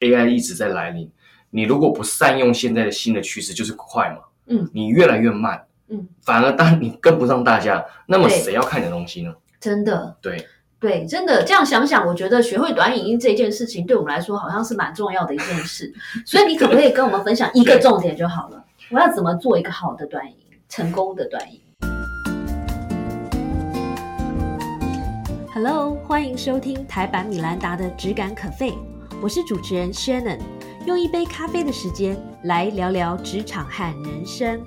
AI 一直在来临，你如果不善用现在的新的趋势，就是快嘛，嗯，你越来越慢，嗯，反而当你跟不上大家，那么对谁要看你的东西呢？真的，对，对，真的这样想想，我觉得学会短影音这件事情对我们来说好像是蛮重要的一件事。所以你可不可以跟我们分享一个重点就好了？我要怎么做一个好的短影音，成功的短影音？Hello，欢迎收听台版米兰达的《只感可废》，我是主持人 Shannon，用一杯咖啡的时间来聊聊职场和人生。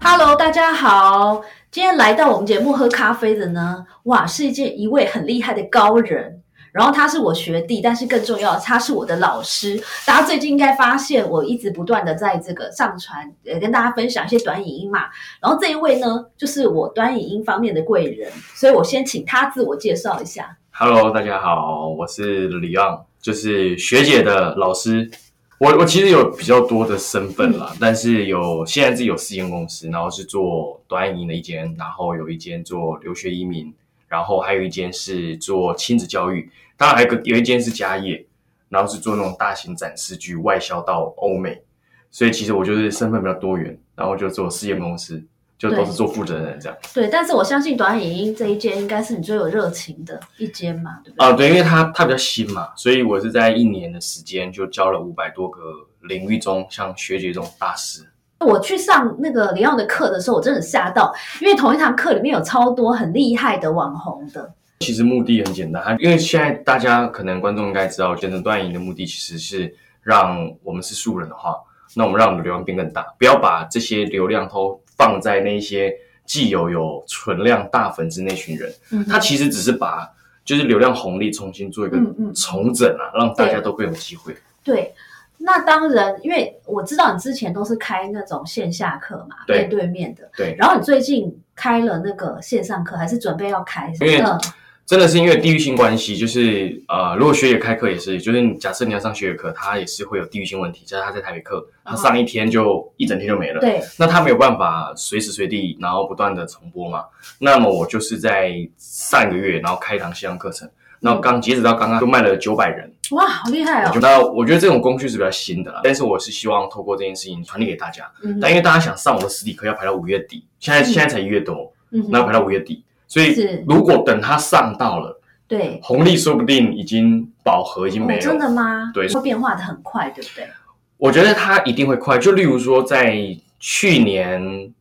Hello，大家好，今天来到我们节目喝咖啡的呢，哇，是一件一位很厉害的高人。然后他是我学弟，但是更重要，他是我的老师。大家最近应该发现，我一直不断的在这个上传，呃，跟大家分享一些短影音嘛。然后这一位呢，就是我短影音方面的贵人，所以我先请他自我介绍一下。Hello，大家好，我是李昂，就是学姐的老师。我我其实有比较多的身份啦，但是有现在自己有四间公司，然后是做短影音的一间，然后有一间做留学移民，然后还有一间是做亲子教育，当然还有个有一间是家业，然后是做那种大型展示剧外销到欧美，所以其实我就是身份比较多元，然后就做四间公司，就都是做负责人这样。对，但是我相信短影音这一间应该是你最有热情的一间嘛，对不对？啊，对，因为它它比较新嘛，所以我是在一年的时间就教了五百多个领域中像学姐这种大师。我去上那个李奥的课的时候，我真的吓到，因为同一堂课里面有超多很厉害的网红的。其实目的很简单，因为现在大家可能观众应该知道，健身短影的目的其实是让我们是素人的话，那我们让我们的流量变更大，不要把这些流量都放在那些既有有存量大粉丝那群人，嗯他其实只是把就是流量红利重新做一个重整啊，让大家都更有机会。对，那当然，因为我知道你之前都是开那种线下课嘛，对。面对面的，对，然后你最近开了那个线上课，还是准备要开？因为嗯真的是因为地域性关系，就是呃，如果学姐开课也是，就是假设你要上学姐课，她也是会有地域性问题，假设她在台北课，她上一天就一整天就没了，对，那她没有办法随时随地然后不断的重播嘛，那么我就是在上个月然后开一堂线上课程，然后刚截止到刚刚就卖了九百人，哇，好厉害哦！那我觉得这种工具是比较新的啦，但是我是希望透过这件事情传递给大家，嗯但因为大家想上我的实体课要排到五月底，现在嗯现在才一月多，嗯那要排到五月底。所以，如果等它上到了，对，红利说不定已经饱和，已经没哦，有。真的吗？对会变化的很快，对不对？我觉得它一定会快。就例如说，在去年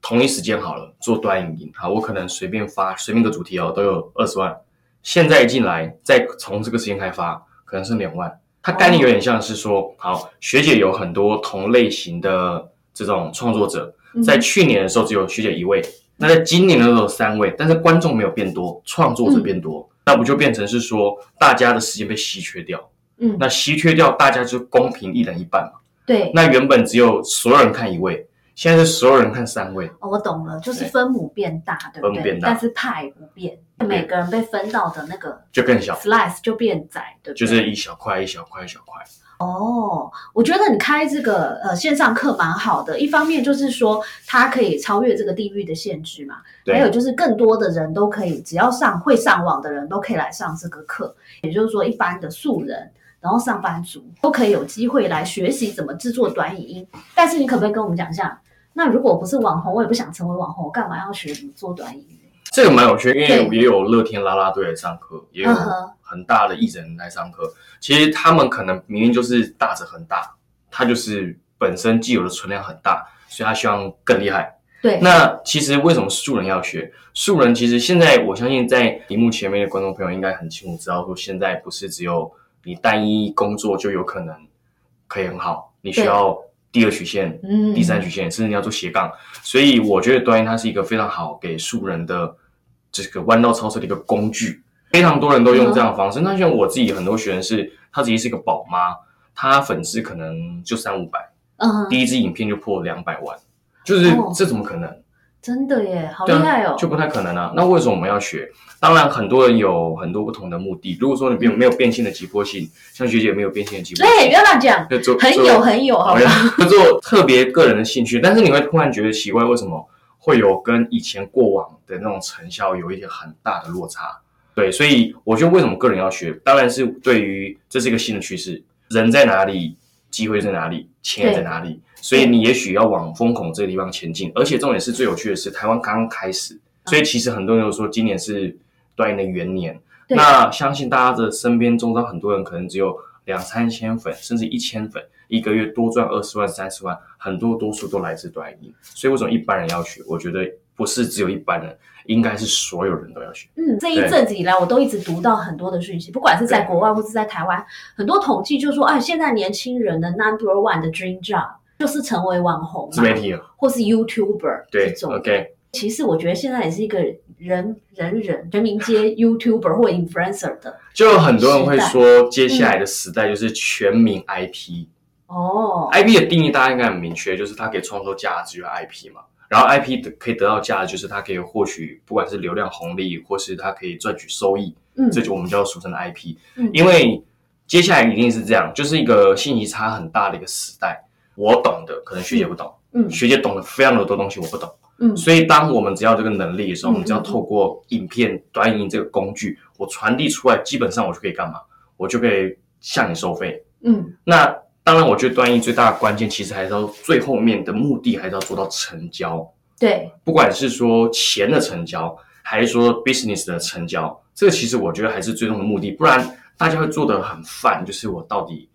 同一时间好了，做短影音，好，我可能随便发随便个主题哦，都有二十万。现在一进来，再从这个时间开发，可能是两万。它概念有点像是说，好，学姐有很多同类型的这种创作者，嗯在去年的时候只有学姐一位，那在今年的时候有三位，但是观众没有变多，创作者变多，那不就变成是说大家的时间被稀缺掉？嗯，那稀缺掉，大家就公平一人一半嘛。对，那原本只有所有人看一位，现在是所有人看三位。哦，我懂了，就是分母变大，对不对？分母变大但是派不变，每个人被分到的那个就更小，slice 就变窄，对不对？就是一小块一小块一小块。哦，我觉得你开这个呃线上课蛮好的，一方面就是说它可以超越这个地域的限制嘛，还有就是更多的人都可以，只要上会上网的人都可以来上这个课，也就是说一般的素人。然后上班族都可以有机会来学习怎么制作短影音，但是你可不可以跟我们讲一下？那如果不是网红，我也不想成为网红，我干嘛要学怎么做短影音？这个蛮有趣，因为对也有乐天啦啦队来上课，也有很大的艺人来上课。其实他们可能明明就是大者很大，他就是本身既有的存量很大，所以他希望更厉害。对，那其实为什么素人要学？素人其实现在我相信在荧幕前面的观众朋友应该很清楚知道，说现在不是只有你单一工作就有可能可以很好，你需要第二曲线、嗯第三曲线，甚至你要做斜杠。所以我觉得端音它是一个非常好给素人的这个弯道超车的一个工具，非常多人都用这样的方式。那像我自己很多学员是，她自己是一个宝妈，她粉丝可能就三五百，嗯，第一支影片就破两百万，就是哦这怎么可能？真的耶，好厉害哦！就不太可能啊。那为什么我们要学？当然，很多人有很多不同的目的。如果说你没有没有变现的急迫性，像学姐没有变现的急迫对，性，不要乱讲，就做很有很有，好好吧？做特别个人的兴趣，但是你会突然觉得奇怪，为什么会有跟以前过往的那种成效有一点很大的落差？对，所以我觉得为什么个人要学，当然是对于这是一个新的趋势，人在哪里，机会在哪里，钱也在哪里，所以你也许要往风口这个地方前进。而且重点是最有趣的是，台湾刚刚开始，所以其实很多人都说今年是端音的元年。那相信大家的身边中招很多人可能只有两三千粉，甚至一千粉，一个月多赚二十万、三十万，很多多数都来自短音。所以为什么一般人要学？我觉得不是只有一般人，应该是所有人都要学。嗯，这一阵子以来，我都一直读到很多的讯息，不管是在国外或是在台湾，很多统计就说，啊，现在年轻人的 number one 的 dream job 就是成为网红、自媒体，或是 YouTuber 这种。OK。其实我觉得现在也是一个人人人人民街 YouTuber 或 Influencer 的，就很多人会说，接下来的时代就是全民 IP。哦，IP 的定义大家应该很明确，就是它可以创造价值的 IP 嘛。然后 IP 可以得到价值，就是它可以获取不管是流量红利，或是它可以赚取收益。嗯，这就我们叫俗称的 IP。嗯，因为接下来一定是这样，就是一个信息差很大的一个时代。我懂的，可能学姐不懂。嗯，学姐懂得非常的多东西，我不懂。嗯，所以当我们只要这个能力的时候，我们只要透过影片短影音这个工具，我传递出来，基本上我就可以干嘛？我就可以向你收费。嗯，那当然，我觉得短影最大的关键，其实还是要最后面的目的，还是要做到成交。对，不管是说钱的成交，还是说 business 的成交，这个其实我觉得还是最终的目的。不然大家会做的很泛，就是我到底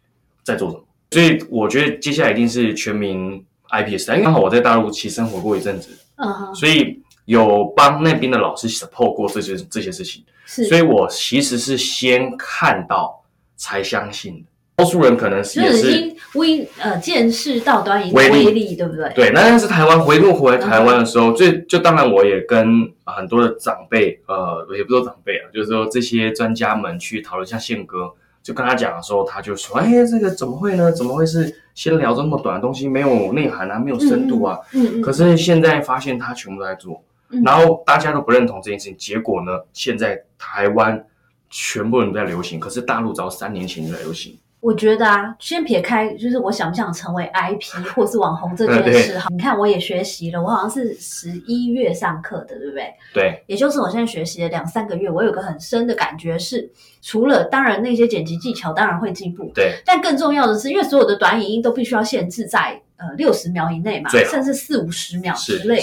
在做什么？所以我觉得接下来一定是全民 IP 时代。因为刚好我在大陆其实生活过一阵子。嗯，所以有帮那边的老师 support 过这些这些事情，是，所以我其实是先看到才相信的。多数人可能是也是微呃见识到端倪威力，对不对？对，那但是台湾回路回来台湾的时候，最就当然我也跟很多的长辈，呃，也不说长辈啊，就是说这些专家们去讨论，像宪哥。就跟他讲的时候，他就说：“哎，这个怎么会呢？怎么会是先聊这么短的东西，没有内涵啊，没有深度啊？”嗯嗯。可是现在发现他全部都在做，然后大家都不认同这件事情，结果呢，现在台湾全部人都在流行，可是大陆早三年前就在流行。我觉得啊，先撇开就是我想不想成为 IP 或是网红这件事哈，你看我也学习了，我好像是十一月上课的，对不对？对，也就是我现在学习了两三个月，我有个很深的感觉是，除了当然那些剪辑技巧当然会进步，对，但更重要的是，因为所有的短影音都必须要限制在。呃，六十秒以内嘛，甚至四五十秒之类，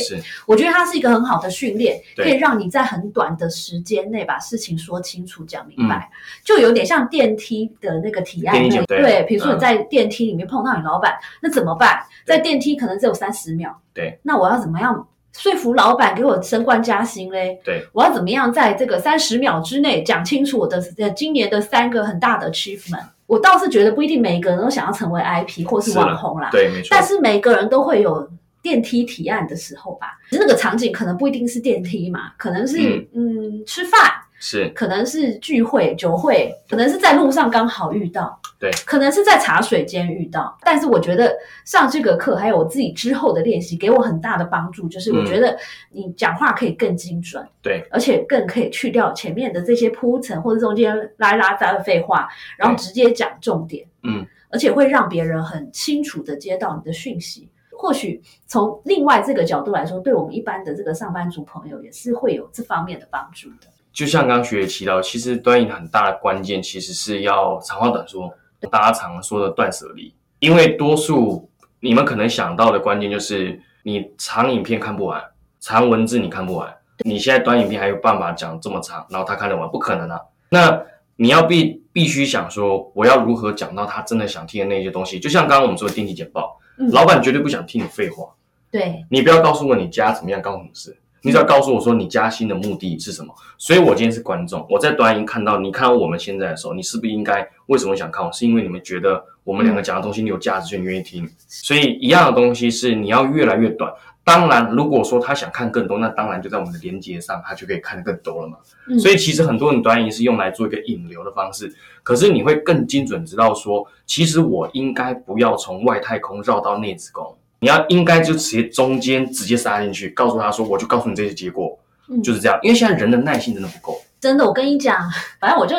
我觉得它是一个很好的训练，可以让你在很短的时间内把事情说清楚、讲明白，就有点像电梯的那个提案那对，比如说你在电梯里面碰到你老板，那怎么办？在电梯可能只有三十秒，对，那我要怎么样说服老板给我升官加薪嘞？对，我要怎么样在这个三十秒之内讲清楚我的呃今年的三个很大的 achievement？我倒是觉得不一定每一个人都想要成为 IP 或是网红啦，对，没错。但是每个人都会有电梯提案的时候吧，那个场景可能不一定是电梯嘛，可能是嗯吃饭。是，可能是聚会、酒会，可能是在路上刚好遇到，对，可能是在茶水间遇到。但是我觉得上这个课，还有我自己之后的练习，给我很大的帮助，就是我觉得你讲话可以更精准，对，而且更可以去掉前面的这些铺陈或者中间拉拉杂的废话，然后直接讲重点，嗯，而且会让别人很清楚的接到你的讯息。或许从另外这个角度来说，对我们一般的这个上班族朋友，也是会有这方面的帮助的。就像刚刚学姐提到，其实端影很大的关键，其实是要长话短说，大家常说的断舍离。因为多数你们可能想到的关键就是，你长影片看不完，长文字你看不完。你现在短影片还有办法讲这么长，然后他看得完？不可能啊！那你要必必须想说，我要如何讲到他真的想听的那些东西？就像刚刚我们说的定期简报，老板绝对不想听你废话。对，你不要告诉我你家怎么样，干什么事。你只要告诉我说你加薪的目的是什么，所以我今天是观众，我在短影看到你看到我们现在的时候，你是不是应该为什么想看我？是因为你们觉得我们两个讲的东西你有价值，所以你愿意听。所以一样的东西是你要越来越短。当然，如果说他想看更多，那当然就在我们的连接上，他就可以看得更多了嘛。所以其实很多人短影是用来做一个引流的方式，可是你会更精准知道说，其实我应该不要从外太空绕到内子宫。你要应该就直接中间直接杀进去，告诉他说，我就告诉你这些结果，就是这样。因为现在人的耐心真的不够。真的，我跟你讲，反正我就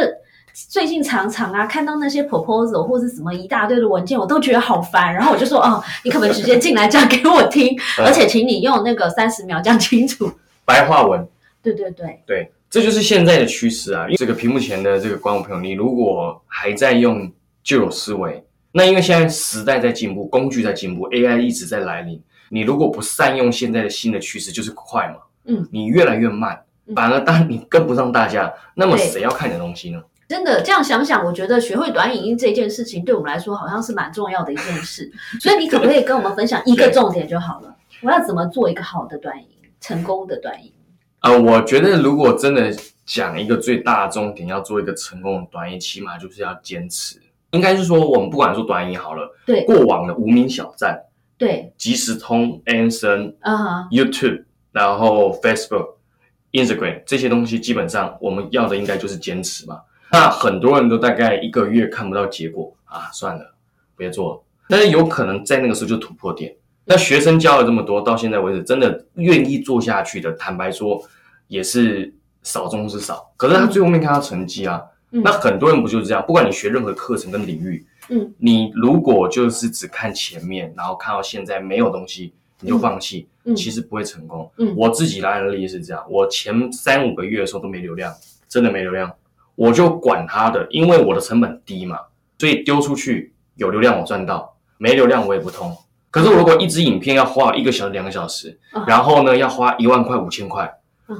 最近常常啊，看到那些 proposal 或是什么一大堆的文件，我都觉得好烦。然后我就说，哦，你可不可以直接进来讲给我听？而且请你用那个三十秒讲清楚，白话文。对对对对，这就是现在的趋势啊。这个屏幕前的这个观众朋友，你如果还在用旧有思维。那因为现在时代在进步，工具在进步，AI 一直在来临。你如果不善用现在的新的趋势，就是快嘛。嗯，你越来越慢，反而当你跟不上大家，那么谁要看你的东西呢？真的这样想想，我觉得学会短影音这件事情，对我们来说好像是蛮重要的一件事。所以你可不可以跟我们分享一个重点就好了？我要怎么做一个好的短影，成功的短影？呃，我觉得如果真的讲一个最大的重点，要做一个成功的短影，起码就是要坚持。应该是说，我们不管说短影好了，对过往的无名小站，对即时通、哼，YouTube，然后 Facebook、Instagram 这些东西，基本上我们要的应该就是坚持嘛。那很多人都大概一个月看不到结果啊，算了，别做了。但是有可能在那个时候就突破点。那学生教了这么多，到现在为止，真的愿意做下去的，坦白说也是少中之少。可是他最后面看到成绩啊，嗯那很多人不就是这样？不管你学任何课程跟领域，嗯，你如果就是只看前面，然后看到现在没有东西，你就放弃，嗯其实不会成功。嗯我自己的案例是这样，我前三五个月的时候都没流量，真的没流量，我就管他的，因为我的成本低嘛，所以丢出去有流量我赚到，没流量我也不通。可是我如果一支影片要花一个小时、两个小时嗯，然后呢要花一万块、五千块，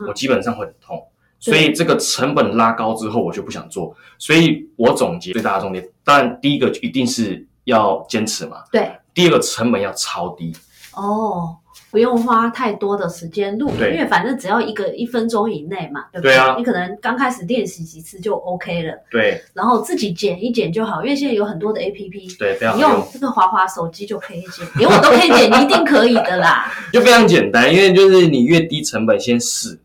我基本上会很痛。所以这个成本拉高之后，我就不想做。所以我总结最大的重点，当然第一个一定是要坚持嘛，对第二个成本要超低。哦，不用花太多的时间录，因为反正只要一个一分钟以内嘛，对不对啊你可能刚开始练习几次就 OK 了，对然后自己剪一剪就好，因为现在有很多的 APP。对，非常你用，用这个滑滑手机就可以剪，连我都可以剪，你一定可以的啦。就非常简单。因为就是你越低成本先试，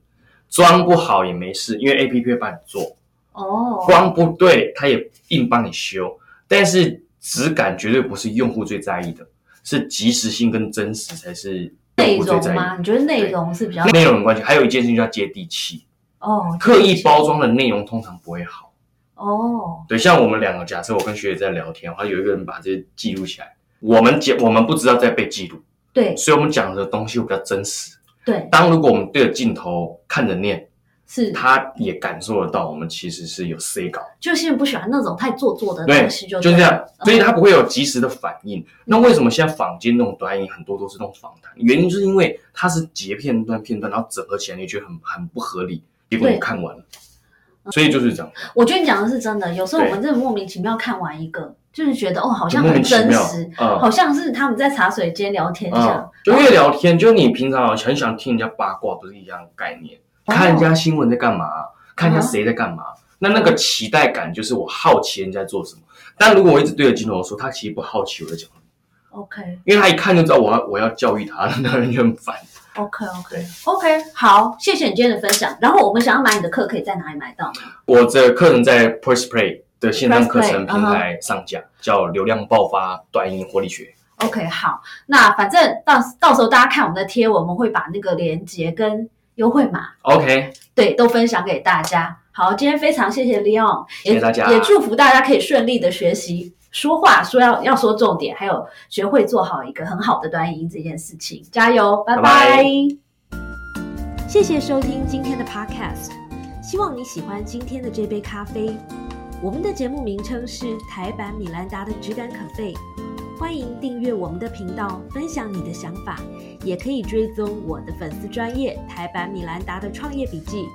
装不好也没事，因为 A P P 会帮你做，哦，光不对它也硬帮你修。但是质感绝对不是用户最在意的，是及时性跟真实才是用内户最在意容吗？你觉得内容是比较。内容有关系，还有一件事情叫接地气。哦，刻意包装的内容通常不会好。哦，对，像我们两个，假设我跟学姐在聊天，然后有一个人把这些记录起来，我们讲我们不知道在被记录，对所以我们讲的东西会比较真实。对。当如果我们对着镜头看着念，是，他也感受得到我们其实是有 C 稿，就现在不喜欢那种太做作的对东西，就就是这样，所以他他不会有及时的反应。那为什么现在坊间那种短影很多都是那种访谈？原因就是因为它是截片段片段，然后整合起来，你觉得很很不合理，结果你看完了，所以就是这样。我觉得你讲的是真的，有时候我们真的莫名其妙看完一个，就是觉得哦，好像很真实，嗯好像是他们在茶水间聊天这嗯样，，就越聊天，就你平常很想听人家八卦，不是一样的概念？哦看人家新闻在干嘛，看人家嗯谁在干嘛，那那个期待感就是我好奇人家在做什么。但如果我一直对着镜头说，他其实不好奇我在讲什么，OK 因为他一看就知道我要我要教育他，那人就很烦。OK OK OK，好，谢谢你今天的分享。然后我们想要买你的课，可以在哪里买到呢？我的课程在 Press Play 的线上课程平台上架，叫流量爆发短音活力学。OK，好，那反正到到时候大家看我们的贴文，我们会把那个链接跟优惠码，OK，对，都分享给大家。好，今天非常谢谢 Leon，也谢谢大家也祝福大家可以顺利的学习说话，说要要说重点，还有学会做好一个很好的短语音这件事情，加油，拜拜拜拜谢谢收听今天的 Podcast，希望你喜欢今天的这杯咖啡。我们的节目名称是台版米兰达的质感可废，欢迎订阅我们的频道，分享你的想法，也可以追踪我的粉丝专业台版米兰达的创业笔记。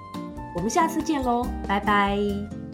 我们下次见喽，拜拜。